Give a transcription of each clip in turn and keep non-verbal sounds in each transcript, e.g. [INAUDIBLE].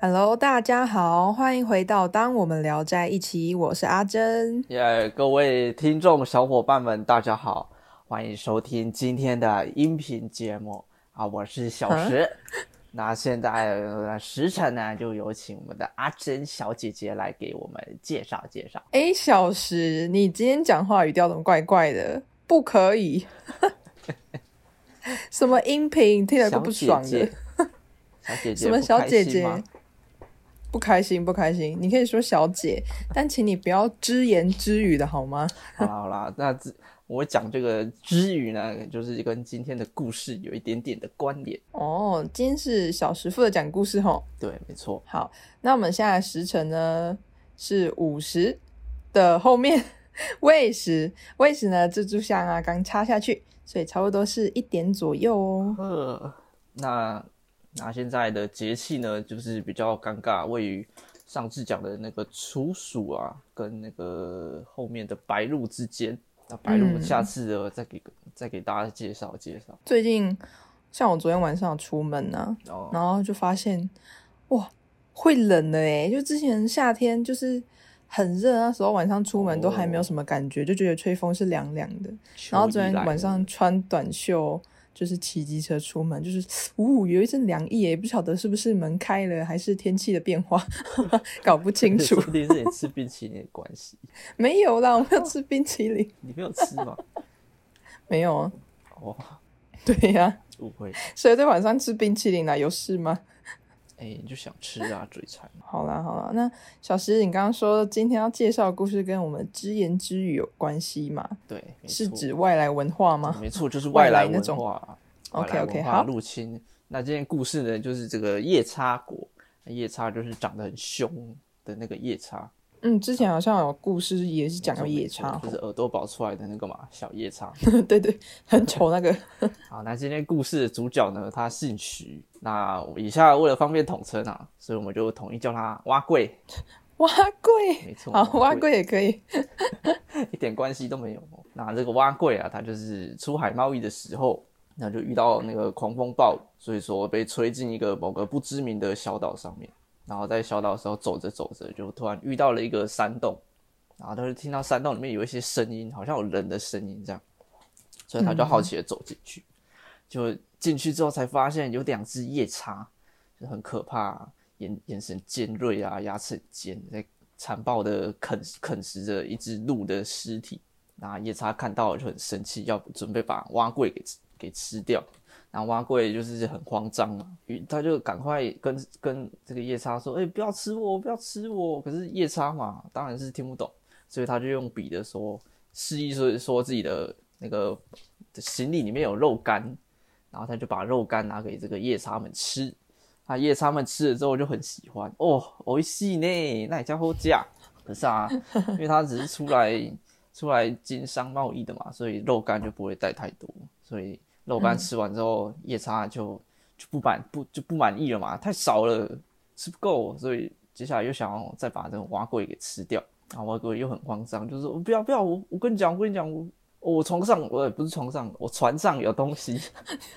Hello，大家好，欢迎回到《当我们聊在一起》，我是阿珍。耶，各位听众小伙伴们，大家好，欢迎收听今天的音频节目啊，我是小石。[LAUGHS] 那现在呃时辰呢，就有请我们的阿珍小姐姐来给我们介绍介绍。哎，小石，你今天讲话语调怎么怪怪的？不可以，[LAUGHS] 什么音频听了都不爽的。小姐姐，[LAUGHS] 什么小姐姐？不开心，不开心。你可以说小姐，[LAUGHS] 但请你不要只言只语的好吗？好啦好啦，那我讲这个之语呢，就是跟今天的故事有一点点的关联哦。今天是小师傅的讲故事吼。对，没错。好，那我们现在时辰呢是午时的后面 [LAUGHS] 未时，未时呢蜘蛛香啊刚插下去，所以差不多是一点左右哦。呃，那。那现在的节气呢，就是比较尴尬，位于上次讲的那个处暑啊，跟那个后面的白露之间。那白露，下次的再给再给大家介绍介绍。最近像我昨天晚上出门呢，然后就发现哇，会冷了哎！就之前夏天就是很热，那时候晚上出门都还没有什么感觉，就觉得吹风是凉凉的。然后昨天晚上穿短袖。就是骑机车出门，就是呜，有一阵凉意也不晓得是不是门开了，还是天气的变化，[LAUGHS] 搞不清楚。一定是你吃冰淇淋的关系。[LAUGHS] 没有啦，我没有吃冰淇淋。你没有吃吗？[LAUGHS] 没有啊。哦，对呀。误会。谁在晚上吃冰淇淋呢？有事吗？哎，你就想吃啊，嘴馋。好啦好啦，那小石，你刚刚说今天要介绍的故事跟我们只言只语有关系吗？对，是指外来文化吗？没错，就是 [LAUGHS] 外来文化。OK OK，好。入侵。那这件故事呢，就是这个夜叉国。夜叉就是长得很凶的那个夜叉。嗯，之前好像有故事也是讲到夜叉，就是耳朵爆出来的那个嘛，小夜叉。[LAUGHS] 对对，很丑那个。[LAUGHS] 好，那今天故事的主角呢，他姓徐。那以下为了方便统称啊，所以我们就统一叫他蛙贵。[LAUGHS] 蛙贵，没错。好，蛙贵也可以，一点关系都没有。那这个蛙贵啊，他就是出海贸易的时候，那就遇到那个狂风暴雨，所以说被吹进一个某个不知名的小岛上面。然后在小岛的时候走着走着，就突然遇到了一个山洞，然后他就听到山洞里面有一些声音，好像有人的声音这样，所以他就好奇的走进去，就进去之后才发现有两只夜叉，就很可怕，眼眼神尖锐啊，牙齿尖，在残暴的啃啃食着一只鹿的尸体。然后夜叉看到就很生气，要准备把蛙贵给给吃掉。然后蛙贵就是很慌张嘛，他就赶快跟跟这个夜叉说：“哎，不要吃我，不要吃我。”可是夜叉嘛，当然是听不懂，所以他就用笔的说，示意说说自己的那个行李里面有肉干，然后他就把肉干拿给这个夜叉们吃。啊夜叉们吃了之后就很喜欢哦，我细呢，那也叫好价。可是啊，因为他只是出来出来经商贸易的嘛，所以肉干就不会带太多，所以。肉干吃完之后，夜叉就就不满不就不满意了嘛，太少了，吃不够，所以接下来又想要再把这个蛙贵给吃掉。然后蛙贵又很慌张，就是我：“不要不要，我我跟你讲，我跟你讲，我我床上我不是床上，我船上有东西，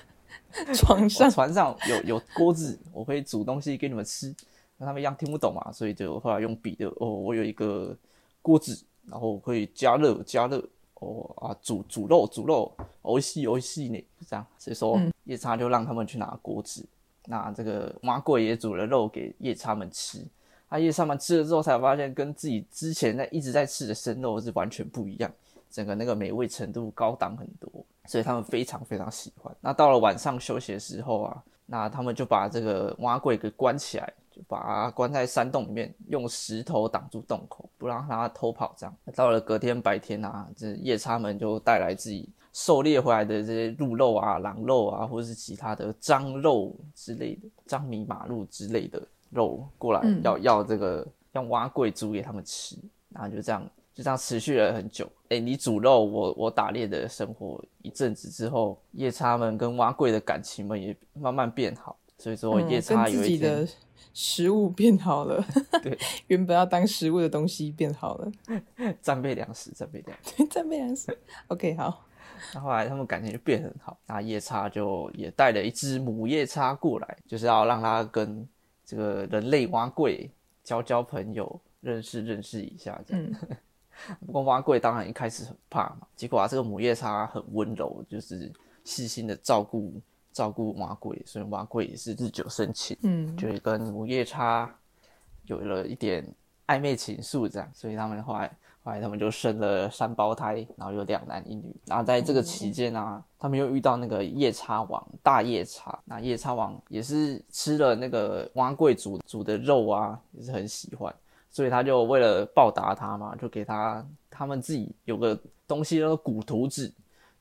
[LAUGHS] 床上船上有有锅子，我可以煮东西给你们吃。”那他们一样听不懂嘛，所以就后来用笔的哦，我有一个锅子，然后可以加热加热。哦啊，煮煮肉，煮肉，游戏游戏呢，就这样。所以说夜叉就让他们去拿锅子，那这个蛙贵也煮了肉给夜叉们吃。啊，夜叉们吃了之后才发现，跟自己之前在一直在吃的生肉是完全不一样，整个那个美味程度高档很多，所以他们非常非常喜欢。那到了晚上休息的时候啊，那他们就把这个蛙贵给关起来。就把它关在山洞里面，用石头挡住洞口，不让它偷跑。这样到了隔天白天啊，这夜叉们就带来自己狩猎回来的这些鹿肉啊、狼肉啊，或者是其他的獐肉之类的、獐米马鹿之类的肉过来，要要这个要挖贵煮给他们吃。然后就这样就这样持续了很久。哎，你煮肉，我我打猎的生活一阵子之后，夜叉们跟挖贵的感情们也慢慢变好。所以说夜叉有一天。食物变好了，[LAUGHS] 对，[LAUGHS] 原本要当食物的东西变好了，[LAUGHS] 战备粮食，战备粮，战备粮食。OK，好。那后来他们感情就变很好，那夜叉就也带了一只母夜叉过来，就是要让它跟这个人类蛙贵交交朋友，认识认识一下这样。不过蛙贵当然一开始很怕嘛，结果啊这个母夜叉很温柔，就是细心的照顾照顾蛙贵，所以蛙贵也是日久生情，嗯，就跟母夜叉有了一点暧昧情愫这样，所以他们后来后来他们就生了三胞胎，然后有两男一女。然后在这个期间呢，他们又遇到那个夜叉王大夜叉，那夜叉王也是吃了那个蛙贵煮煮的肉啊，也是很喜欢。所以他就为了报答他嘛，就给他他们自己有个东西叫做骨头纸，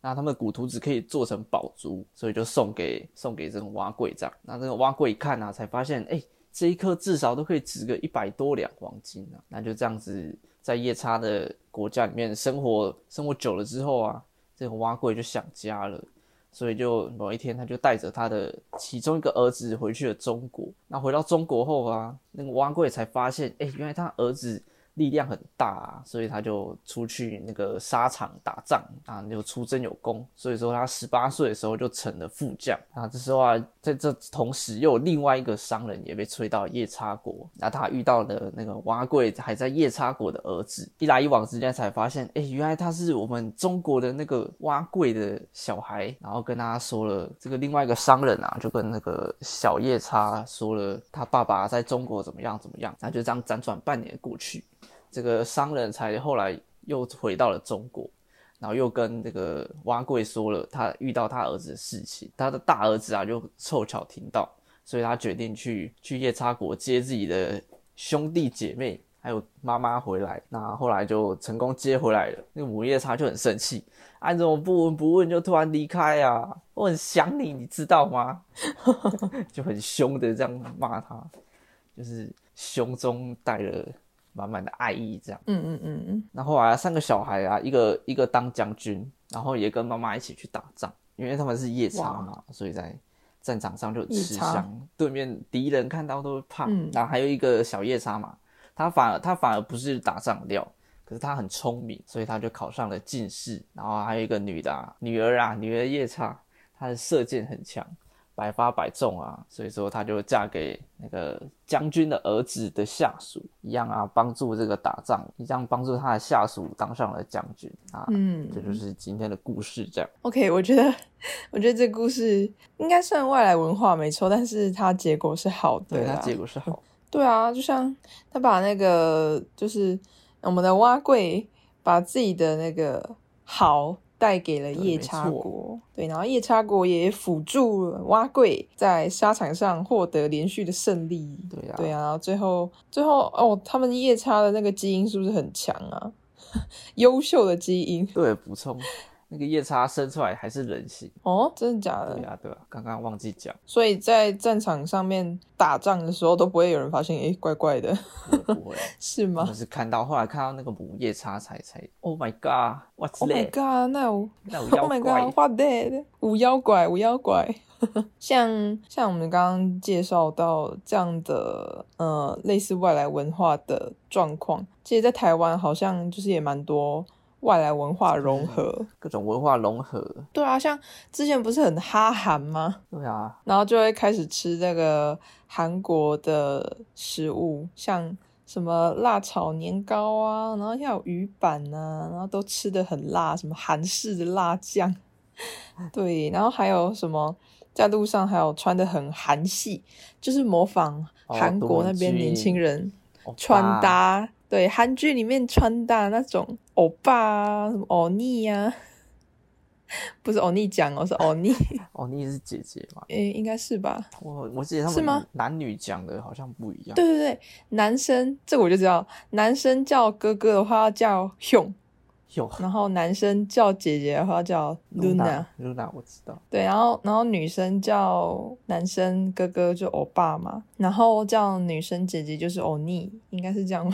那他们的古图纸可以做成宝珠，所以就送给送给这个蛙贵这样。那这个蛙贵一看啊，才发现哎，这一颗至少都可以值个一百多两黄金啊。那就这样子在夜叉的国家里面生活生活久了之后啊，这个蛙贵就想家了。所以就某一天，他就带着他的其中一个儿子回去了中国。那回到中国后啊，那个蛙贵才发现，哎，原来他儿子。力量很大，啊，所以他就出去那个沙场打仗啊，就出征有功。所以说他十八岁的时候就成了副将啊。这时候啊，在这同时又有另外一个商人也被吹到夜叉国，那他遇到了那个蛙贵还在夜叉国的儿子，一来一往之间才发现，哎，原来他是我们中国的那个蛙贵的小孩。然后跟他说了，这个另外一个商人啊，就跟那个小夜叉说了他爸爸在中国怎么样怎么样。那就这样辗转半年过去。这个商人才后来又回到了中国，然后又跟这个蛙贵说了他遇到他儿子的事情。他的大儿子啊，就凑巧听到，所以他决定去去夜叉国接自己的兄弟姐妹还有妈妈回来。那后来就成功接回来了。那个母夜叉就很生气，按怎么不闻不问就突然离开啊？我很想你，你知道吗？就很凶的这样骂他，就是胸中带了。满满的爱意，这样。嗯嗯嗯嗯。然后啊，三个小孩啊，一个一个当将军，然后也跟妈妈一起去打仗，因为他们是夜叉嘛，所以在战场上就吃香。对面敌人看到都会怕。然后还有一个小夜叉嘛，他反而他反而不是打仗料，可是他很聪明，所以他就考上了进士。然后还有一个女的啊女儿啊，女儿夜叉，她的射箭很强。百发百中啊，所以说她就嫁给那个将军的儿子的下属，一样啊，帮助这个打仗，一样帮助他的下属当上了将军啊。嗯，这就是今天的故事，这样。OK，我觉得，我觉得这故事应该算外来文化没错，但是它结果是好的。对，它结果是好。对啊，就像他把那个，就是我们的蛙贵，把自己的那个好。带给了夜叉国，对，然后夜叉国也辅助蛙贵在沙场上获得连续的胜利，对啊，对啊，然后最后最后哦，他们夜叉的那个基因是不是很强啊？[LAUGHS] 优秀的基因，对，补充。那个夜叉生出来还是人形哦？真的假的？对啊，对啊，刚刚忘记讲。所以在战场上面打仗的时候都不会有人发现，哎，怪怪的。不会，[LAUGHS] 是吗？是看到后来看到那个母夜叉才才，Oh my God，What's that？Oh my God，那有那有妖怪？What that？无妖怪，无妖怪。[LAUGHS] 像像我们刚刚介绍到这样的呃类似外来文化的状况，其实，在台湾好像就是也蛮多。外来文化融合，[LAUGHS] 各种文化融合。对啊，像之前不是很哈韩吗？对啊，然后就会开始吃那个韩国的食物，像什么辣炒年糕啊，然后要有鱼板啊，然后都吃的很辣，什么韩式的辣酱。[LAUGHS] 对，然后还有什么在路上还有穿的很韩系，就是模仿韩国那边年轻人穿搭。对，韩剧里面穿搭那种欧巴啊，什么欧尼呀，[LAUGHS] 不是欧尼讲我，是欧尼。[LAUGHS] 欧尼是姐姐嘛？诶，应该是吧。我我记得他们是吗？男女讲的好像不一样。对对对，男生这个我就知道，男生叫哥哥的话要叫 Hyun。然后男生叫姐姐的话叫 Luna，Luna 我知道。对，然后然后女生叫男生哥哥就欧巴嘛，然后叫女生姐姐就是欧尼，应该是这样吗？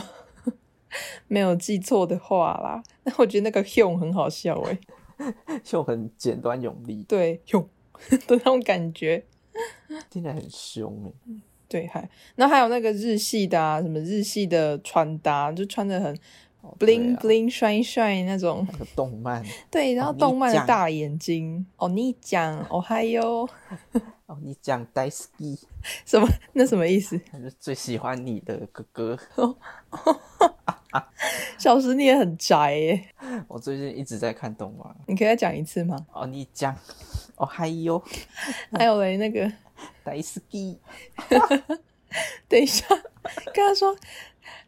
[LAUGHS] 没有记错的话啦，那我觉得那个 Hyun 很好笑 [LAUGHS] 哎，Hyun 很简短有力，对 Hyun [LAUGHS] 的那种感觉，听起来很凶哎。对，还。那还有那个日系的啊，什么日系的穿搭，就穿的很 bling bling shine shine 那种。那个动漫，对，然后动漫的大眼睛，哦，你讲，哦嗨哟，哦你讲 daisuki 什么？那什么意思？最喜欢你的哥哥。小时你也很宅耶。我最近一直在看动漫，你可以再讲一次吗？哦你讲，哦嗨哟，还有嘞那个 daisuki，[LAUGHS] 等一下，跟他说。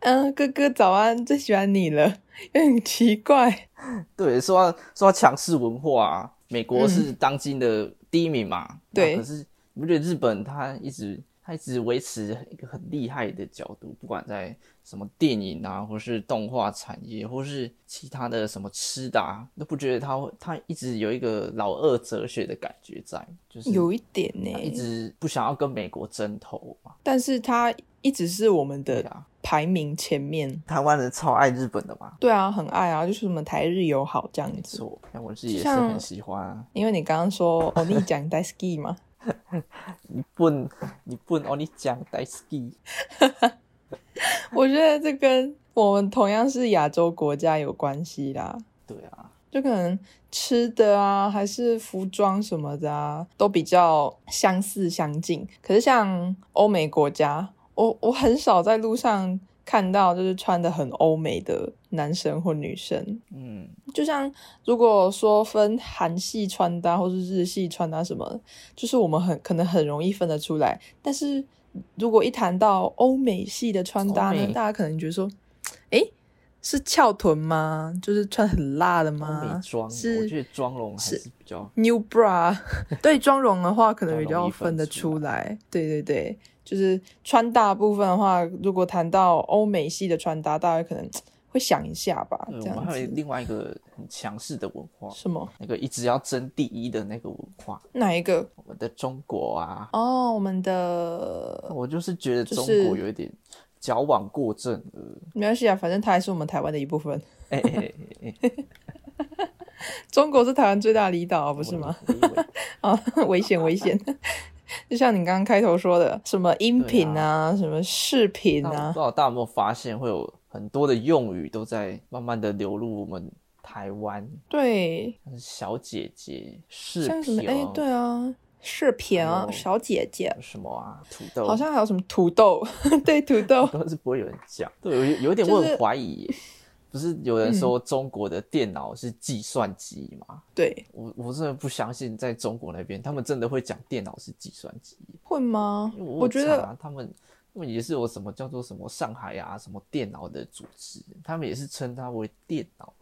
嗯，哥哥早安，最喜欢你了，有点奇怪。对，说说强势文化，美国是当今的第一名嘛？对。可是你不觉得日本它一直他一直维持一个很厉害的角度，不管在什么电影啊，或是动画产业，或是其他的什么吃的，啊，都不觉得他会他一直有一个老二哲学的感觉在，就是有一点呢，一直不想要跟美国争头嘛。但是他一直是我们的。排名前面，台湾人超爱日本的嘛？对啊，很爱啊，就是什么台日友好这样子。错，那我自己也是很喜欢啊。因为你刚刚说哦，你讲 daisuki 嘛，你笨，你笨哦，你讲 daisuki。[LAUGHS] 我觉得这跟我们同样是亚洲国家有关系啦。对啊，就可能吃的啊，还是服装什么的啊，都比较相似相近。可是像欧美国家。我我很少在路上看到就是穿的很欧美的男生或女生，嗯，就像如果说分韩系穿搭或是日系穿搭什么，就是我们很可能很容易分得出来。但是如果一谈到欧美系的穿搭呢，大家可能觉得说，哎，是翘臀吗？就是穿很辣的吗？妆是，我觉得妆容还是比较 new bra。[LAUGHS] 对妆容的话，可能比较分得出来。对对对。就是穿搭部分的话，如果谈到欧美系的穿搭，大家可能会想一下吧。这样还有另外一个很强势的文化，什么？那个一直要争第一的那个文化，哪一个？我们的中国啊。哦，我们的，我就是觉得中国有一点矫枉过正了。没关系啊，反正它还是我们台湾的一部分。[LAUGHS] 中国是台湾最大的离岛，不是吗？啊，[LAUGHS] 危险危险。[LAUGHS] 就像你刚刚开头说的，什么音频啊，什么视频啊，不知道大家有没有发现，会有很多的用语都在慢慢的流入我们台湾。对，小姐姐视频，哎，对啊，视频啊，小姐姐什么啊，土豆，好像还有什么土豆，[LAUGHS] 对，土豆，[LAUGHS] 都是不会有人讲，对，有有点我很怀疑。不是有人说中国的电脑是计算机吗？对我，我真的不相信，在中国那边，他们真的会讲电脑是计算机？会吗？我觉得他们，因为也是有什么叫做什么上海啊，什么电脑的组织，他们也是称它为电脑，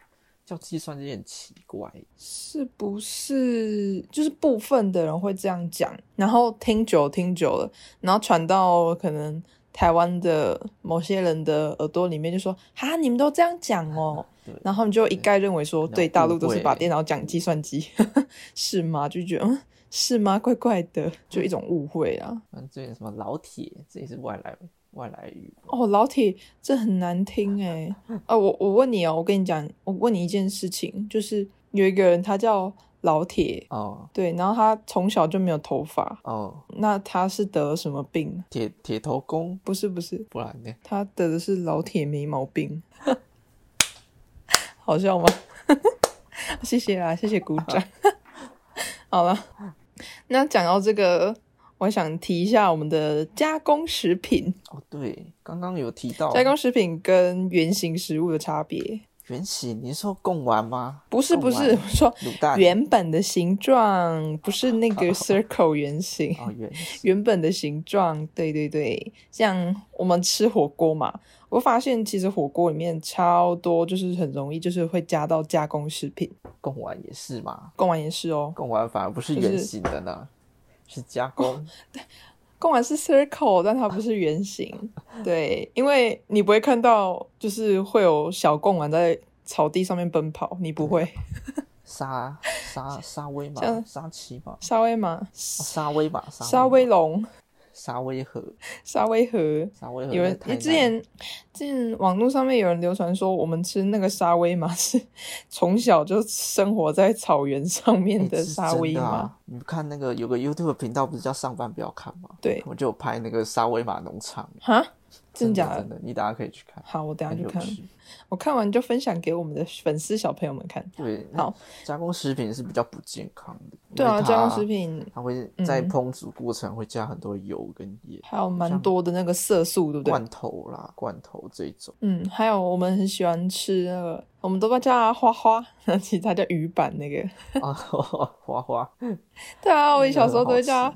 叫计算机很奇怪，是不是？就是部分的人会这样讲，然后听久听久了，然后传到可能。台湾的某些人的耳朵里面就说：“哈，你们都这样讲哦。[LAUGHS] ”然后你就一概认为说：“对，大陆都是把电脑讲计算机，[LAUGHS] 是吗？”就觉得嗯，是吗？怪怪的，就一种误会啊。嗯，这什么老铁，这也是外来外来语哦。老铁，这很难听哎。[LAUGHS] 啊，我我问你哦，我跟你讲，我问你一件事情，就是有一个人，他叫。老铁哦，对，然后他从小就没有头发哦，那他是得了什么病？铁铁头功？不是不是，不然呢？他得的是老铁没毛病，[LAUGHS] 好笑吗？[LAUGHS] 谢谢啦，谢谢鼓掌。好了，那讲到这个，我想提一下我们的加工食品哦。对，刚刚有提到加工食品跟原型食物的差别。圆形，你说贡丸吗？不是不是，我说原本的形状，不是那个 [LAUGHS] circle 圆形。哦，[LAUGHS] 原原本的形状，对对对，像我们吃火锅嘛，我发现其实火锅里面超多，就是很容易就是会加到加工食品。贡丸也是嘛？贡丸也是哦，贡丸反而不是圆形的呢，是加工。对，[LAUGHS] 贡丸是 circle，但它不是圆形。对，因为你不会看到，就是会有小贡丸在草地上面奔跑，你不会。[LAUGHS] 沙沙沙威玛，沙琪玛，沙威玛，沙威玛，沙威龙。沙威河，沙威河，沙威河。有人，你之前，之前网络上面有人流传说，我们吃那个沙威玛 [LAUGHS] 是从小就生活在草原上面的沙威玛。你看那个有个 YouTube 频道，不是叫上班不要看吗？对，我就拍那个沙威玛农场。哈，真假的？真的，你等下可以去看。好，我等下去看。我看完就分享给我们的粉丝小朋友们看。对，好，加工食品是比较不健康的。对啊，加工食品它会在烹煮过程会加很多油跟盐，还有蛮多的那个色素，对不对？罐头啦，罐头这种。嗯，还有我们很喜欢吃那个，我们都把叫花花，[LAUGHS] 其实它叫鱼板那个。啊，花花。[LAUGHS] 对啊，我小时候都会叫。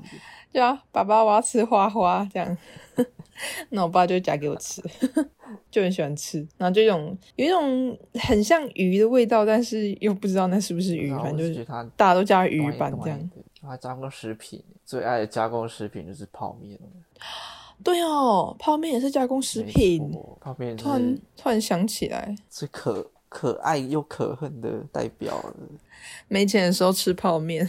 叫爸爸，我要吃花花这样。[LAUGHS] 那我爸就夹给我吃，[LAUGHS] 就很喜欢吃。然后就一种有一种很像鱼的味道，但是又不知道那是不是鱼，反正就是大家都叫鱼板这样。啊，加工食品最爱的加工食品就是泡面。对哦，泡面也是加工食品。泡面突然突然想起来，是可可爱又可恨的代表。没钱的时候吃泡面，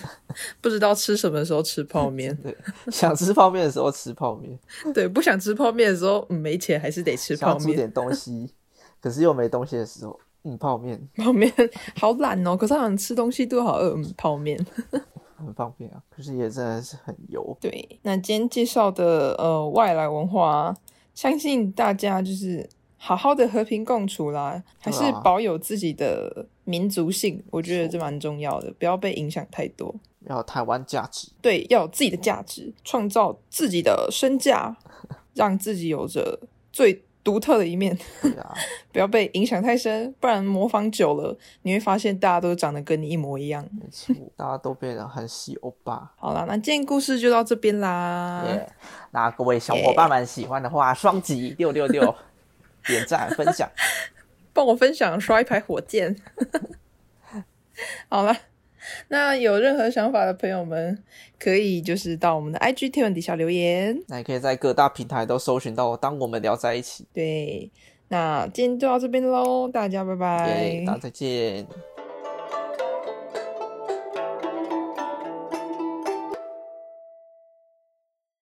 不知道吃什么时候吃泡 [LAUGHS] 面。对，想吃泡面的时候吃泡面。对，不想吃泡面的时候，没钱还是得吃泡面。煮点东西，可是又没东西的时候，嗯，泡面。泡面好懒哦，可是好想吃东西都好饿。泡面 [LAUGHS] 很方便啊，可是也真的是很油。对，那今天介绍的呃外来文化，相信大家就是。好好的和平共处啦，还是保有自己的民族性，我觉得这蛮重要的，不要被影响太多。要台湾价值，对，要有自己的价值，创造自己的身价，[LAUGHS] 让自己有着最独特的一面。[LAUGHS] 不要被影响太深，不然模仿久了，你会发现大家都长得跟你一模一样。没 [LAUGHS] 错，大家都变得很喜欧巴。好啦，那今天故事就到这边啦。那各位小伙伴们喜欢的话，双击六六六。点赞分享，帮我分享刷一排火箭。[LAUGHS] 好了，那有任何想法的朋友们，可以就是到我们的 IG 贴文底下留言。那也可以在各大平台都搜寻到，当我们聊在一起。对，那今天就到这边喽，大家拜拜，大家再见。